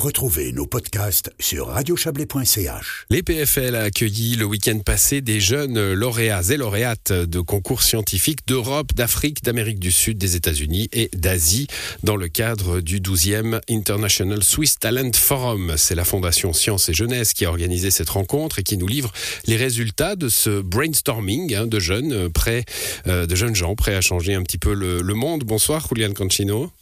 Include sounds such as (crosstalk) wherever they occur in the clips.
Retrouvez nos podcasts sur radiochablais.ch. L'EPFL a accueilli le week-end passé des jeunes lauréats et lauréates de concours scientifiques d'Europe, d'Afrique, d'Amérique du Sud, des États-Unis et d'Asie dans le cadre du 12e International Swiss Talent Forum. C'est la Fondation Sciences et Jeunesse qui a organisé cette rencontre et qui nous livre les résultats de ce brainstorming hein, de jeunes prêts, euh, de jeunes gens prêts à changer un petit peu le, le monde. Bonsoir, Julian Cancino.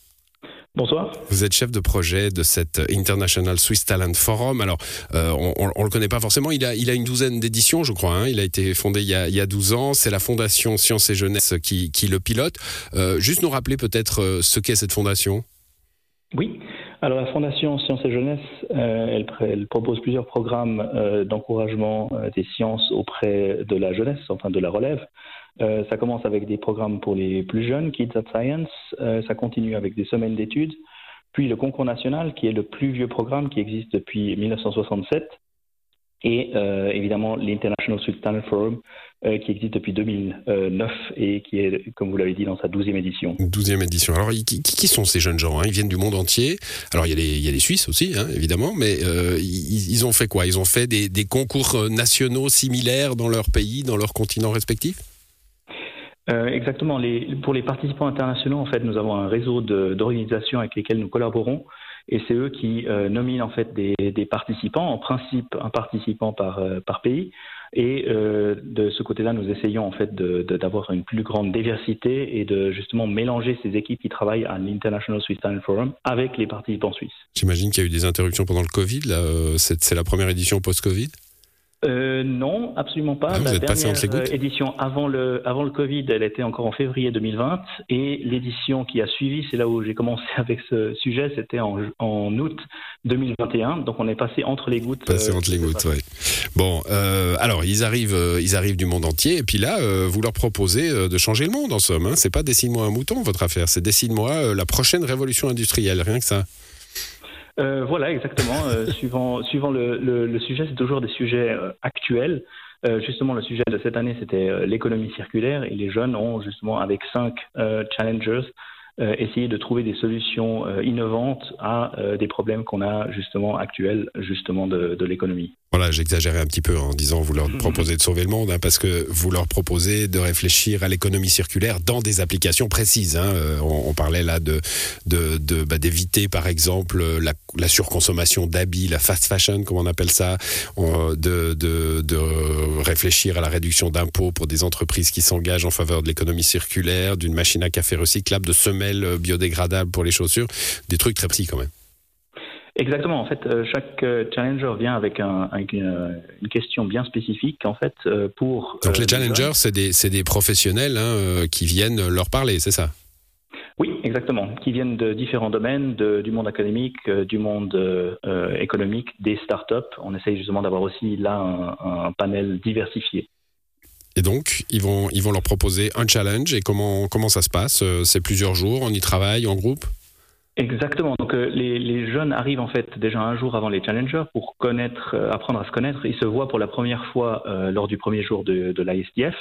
Bonsoir. Vous êtes chef de projet de cet International Swiss Talent Forum. Alors, euh, on ne le connaît pas forcément. Il a, il a une douzaine d'éditions, je crois. Hein. Il a été fondé il y a, il y a 12 ans. C'est la Fondation Sciences et Jeunesse qui, qui le pilote. Euh, juste nous rappeler peut-être euh, ce qu'est cette fondation. Oui. Alors la Fondation Sciences et Jeunesse, euh, elle, elle, propose plusieurs programmes euh, d'encouragement euh, des sciences auprès de la jeunesse, enfin de la relève. Euh, ça commence avec des programmes pour les plus jeunes, Kids at Science. Euh, ça continue avec des semaines d'études. Puis le concours national, qui est le plus vieux programme qui existe depuis 1967. Et euh, évidemment l'International Talent Forum, qui existe depuis 2009 et qui est, comme vous l'avez dit, dans sa 12e édition. 12e édition. Alors, qui, sont ces jeunes gens hein? Ils viennent du monde entier. Alors, il y a les, Suisses aussi, hein, évidemment, mais ils, ont fait quoi? Ils ont fait des concours nationaux similaires dans leur pays, dans leur continent respectif? Euh, exactement. Pour les participants internationaux, en fait, nous avons un réseau d'organisations avec lesquelles nous collaborons, et c'est eux qui euh, nominent en fait des, participants, en principe un participant par, euh, par pays. Et euh, de ce côté-là, nous essayons en fait d'avoir une plus grande diversité et de justement mélanger ces équipes qui travaillent à l'International Swiss Talent Forum avec les participants suisses. J'imagine qu'il y a eu des interruptions pendant le Covid. C'est la première édition post-Covid? Euh, non, absolument pas. Ah, la dernière édition avant le, avant le Covid, elle était encore en février 2020. Et l'édition qui a suivi, c'est là où j'ai commencé (laughs) avec ce sujet, c'était en, en, août 2021. Donc on est passé entre les gouttes. Passé euh, entre les gouttes, oui. Bon, euh, alors ils arrivent, euh, ils arrivent du monde entier. Et puis là, euh, vous leur proposez euh, de changer le monde en somme. Hein. C'est pas dessine-moi un mouton, votre affaire. C'est dessine-moi la prochaine révolution industrielle, rien que ça. Euh, voilà, exactement. Euh, (laughs) suivant suivant le, le, le sujet, c'est toujours des sujets euh, actuels. justement, le sujet de cette année, c'était l'économie circulaire et les jeunes ont justement, avec cinq challengers, euh, essayer de trouver des solutions euh, innovantes à euh, des problèmes qu'on a justement actuels justement de, de l'économie. Voilà, j'exagérais un petit peu en disant vous leur proposez de sauver le monde, hein, parce que vous leur proposez de réfléchir à l'économie circulaire dans des applications précises. Hein. On, on, parlait là de d'éviter de, bah, d'éviter par exemple la, la surconsommation d'habits, la fast fashion, comme on appelle ça, de, de, de réfléchir à la réduction d'impôts pour des entreprises qui s'engagent en faveur de l'économie circulaire, d'une machine à café recyclable, de semelles biodégradables pour les chaussures, des trucs très petits quand même. Exactement. En fait, euh, chaque challenger vient avec un, avec une, une, question bien spécifique. En fait, euh, pour donc les challengers, c'est des, des professionnels hein, qui viennent leur parler, c'est ça? Oui, exactement. Qui viennent de différents domaines, de, du monde académique, euh, du monde euh, économique, des startups. On essaye justement d'avoir aussi là un, un panel diversifié. Et donc, ils vont, ils vont leur proposer un challenge. Et comment, comment ça se passe? C'est plusieurs jours, on y travaille en groupe? Exactement. Donc euh, les, les, jeunes arrivent en fait déjà un jour avant les challengers pour connaître, euh, apprendre à se connaître. Ils se voient pour la première fois euh, lors du premier jour de, de l'ISTF.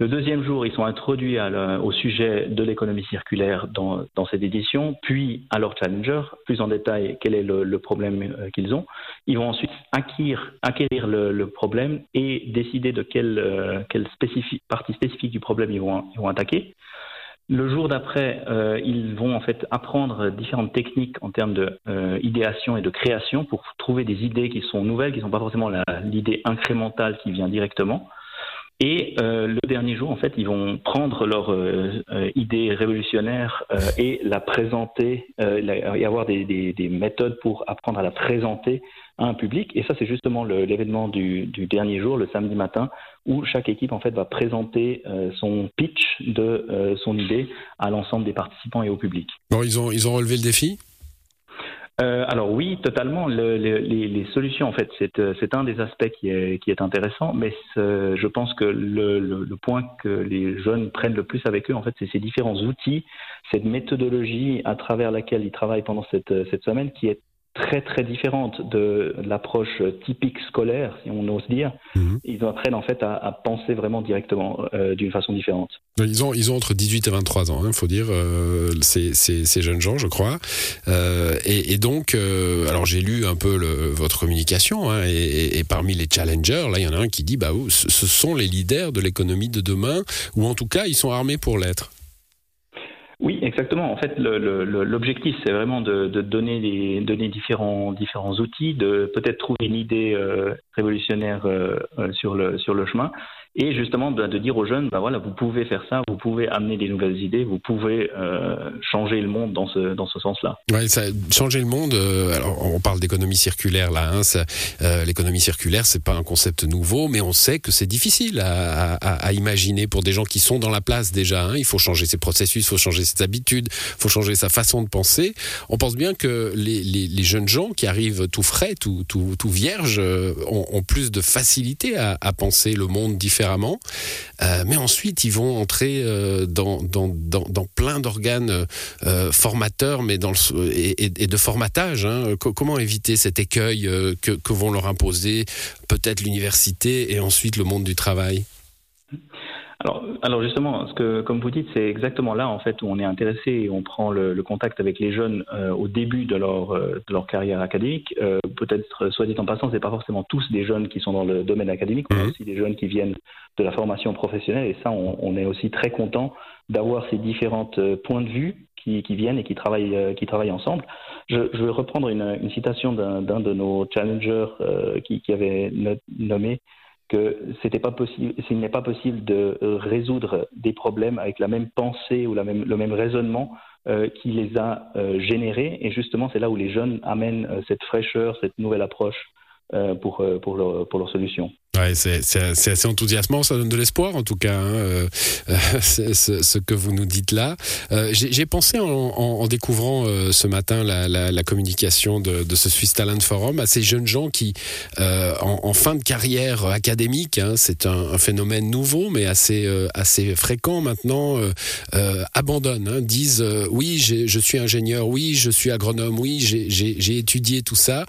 Le deuxième jour, ils sont introduits à le, au sujet de l'économie circulaire dans, dans, cette édition, puis à leur challenger, plus en détail quel est le, le problème euh, qu'ils ont. Ils vont ensuite acquérir, acquérir le, le, problème et décider de quelle, euh, quelle spécifique, partie spécifique du problème ils vont, ils vont attaquer. Le jour d'après, euh, ils vont en fait apprendre différentes techniques en termes de euh, idéation et de création pour trouver des idées qui sont nouvelles, qui ne sont pas forcément l'idée incrémentale qui vient directement. Et euh, le dernier jour, en fait, ils vont prendre leur euh, euh, idée révolutionnaire et la présenter, euh, y avoir des, des, des, méthodes pour apprendre à la présenter à un public. Et ça, c'est justement l'événement du, du, dernier jour, le samedi matin, où chaque équipe en fait va présenter son pitch de son idée à l'ensemble des participants et au public. Bon, ils ont ils ont relevé le défi? Euh, alors oui, totalement. Le, les, solutions, en fait, c'est euh, un des aspects qui est, intéressant, mais je pense que le, le, point que les jeunes prennent le plus avec eux, en fait, c'est ces différents outils, cette méthodologie à travers laquelle ils travaillent pendant cette semaine, qui est très très différente de l'approche typique scolaire, si on ose dire. Mhm. Ils apprennent en fait à, penser vraiment directement euh, d'une façon différente. Ils ont, ils ont entre 18 et 23 ans, il hein, faut dire, euh, ces, ces, jeunes gens, je crois. Euh, et, donc, alors j'ai lu un peu le, votre communication, hein, et, parmi les challengers, là, il y en a un qui dit, bah, oh, ce sont les leaders de l'économie de demain, ou en tout cas, ils sont armés pour l'être. Oui, exactement. En fait, l'objectif, c'est vraiment de, donner, les, donner différents, différents outils, de peut-être trouver une idée euh, révolutionnaire euh, euh, sur, le, sur le chemin et justement de, de, dire aux jeunes, bah voilà, vous pouvez faire ça, vous pouvez amener des nouvelles idées, vous pouvez euh, changer le monde dans ce dans ce sens-là. Ouais, ça, changer le monde. Euh, alors on parle d'économie circulaire là. Hein, euh, L'économie circulaire, c'est pas un concept nouveau, mais on sait que c'est difficile à, à, à, imaginer pour des gens qui sont dans la place déjà. Hein. Il faut changer ses processus, il faut changer ses habitudes, il faut changer sa façon de penser. On pense bien que les, les, les jeunes gens qui arrivent tout frais, tout tout, tout vierges, euh, ont, ont, plus de facilité à, à penser le monde euh, mais ensuite, ils vont entrer euh, dans, plein d'organes euh, formateurs mais et, de formatage. Hein. Comment éviter cet écueil que, que vont leur imposer peut-être l'université et ensuite le monde du travail? Alors, alors justement, ce que, comme vous dites, c'est exactement là en fait où on est intéressé et on prend le, contact avec les jeunes euh, au début de leur euh, de leur carrière académique. Euh, peut-être, soit dit en passant, c'est pas forcément tous des jeunes qui sont dans le domaine académique, mais mhm. aussi des jeunes qui viennent de la formation professionnelle. Et ça, on, on est aussi très content d'avoir ces différents points de vue qui, qui, viennent et qui travaillent qui travaillent ensemble. Je, je vais reprendre une, une citation d'un de nos challengers qui, qui avait nommé que c'était pas possible, s'il n'est pas possible de euh, résoudre des problèmes avec la même pensée ou le même raisonnement euh, qui les a euh, générés. Et justement, c'est là où les jeunes amènent cette fraîcheur, cette nouvelle approche pour, pour, pour leur solution. Ouais, c'est assez enthousiasmant, ça donne de l'espoir en tout cas, hein, euh, (laughs) ce, que vous nous dites là. Euh, J'ai pensé en, découvrant euh, ce matin la, communication de, ce Swiss Talent Forum à ces jeunes gens qui, en, fin de carrière académique, hein, c'est un, phénomène nouveau mais assez, assez fréquent maintenant, abandonnent, hein, disent oui, je suis ingénieur, oui, je suis agronome, oui, j'ai étudié tout ça,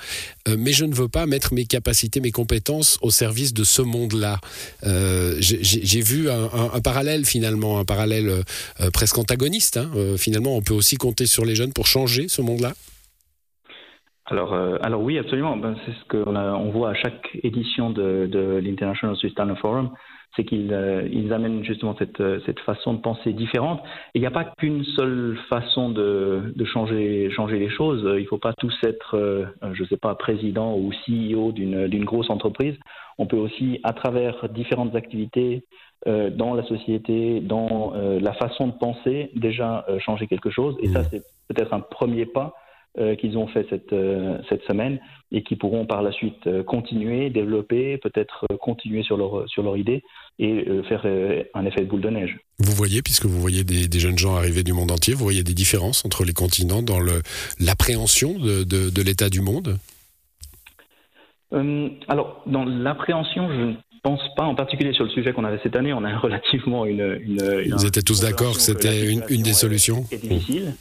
mais je ne veux pas mettre mes capacités, mes compétences au service de ce monde-là. Euh, j'ai vu un, parallèle finalement, un parallèle euh, presque antagoniste. Hein. Euh, finalement, on peut aussi compter sur les jeunes pour changer ce monde-là. Alors, alors oui, absolument. Ben, c'est ce qu'on on voit à chaque édition de, de l'International Talent Forum c'est qu'ils euh, ils amènent justement cette, euh, cette, façon de penser différente. Et il n'y a pas qu'une seule façon de, de, changer, changer les choses. Il ne faut pas tous être, euh, je ne sais pas, président ou CEO d'une grosse entreprise. On peut aussi, à travers différentes activités dans la société, dans la façon de penser, déjà changer quelque chose. Et ça, mmh. c'est peut-être un premier pas euh, qu'ils ont fait cette, euh, cette semaine et qui pourront par la suite euh, continuer, développer, peut-être continuer sur leur, sur leur idée et faire un effet de boule de neige. Vous voyez, puisque vous voyez des, des, jeunes gens arriver du monde entier, vous voyez des différences entre les continents dans l'appréhension de, de, de l'état du monde? Alors, dans l'appréhension, je ne pense pas, en particulier sur le sujet qu'on avait cette année, on a (laughs) relativement une... une, une Vous étiez tous d'accord que c'était une, une, des solutions C'est difficile.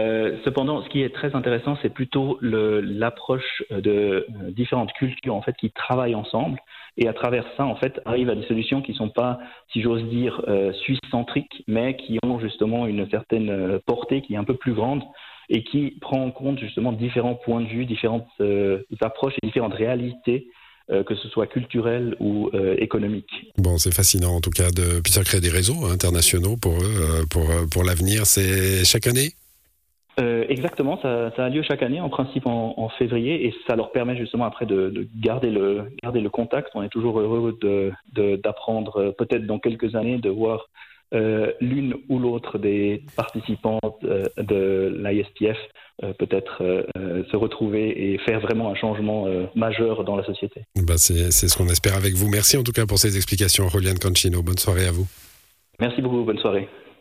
Euh, cependant, ce qui est très intéressant, c'est plutôt l'approche de euh, différentes cultures en fait qui travaillent ensemble et à travers ça, en fait, arrivent à des solutions qui ne sont pas, si j'ose dire, euh, suisse-centriques, mais qui ont justement une certaine euh, portée qui est un peu plus grande et qui prend en compte justement différents points de vue, différentes approches et différentes réalités que ce soit culturelles ou économiques. Bon, c'est fascinant en tout cas de puis ça crée des réseaux internationaux pour eux, pour pour l'avenir. C'est chaque année euh, exactement, ça, ça, a lieu chaque année, en principe en, en, février, et ça leur permet justement après de, de, garder, le, garder le contact. On est toujours heureux d'apprendre, de, peut-être dans quelques années, de voir euh, l'une ou l'autre des participantes euh, de l'ISTF euh, peut-être euh, se retrouver et faire vraiment un changement majeur dans la société. Bah C'est ce qu'on espère avec vous. Merci en tout cas pour ces explications, Roliane Cancino. Bonne soirée à vous. Merci beaucoup, bonne soirée.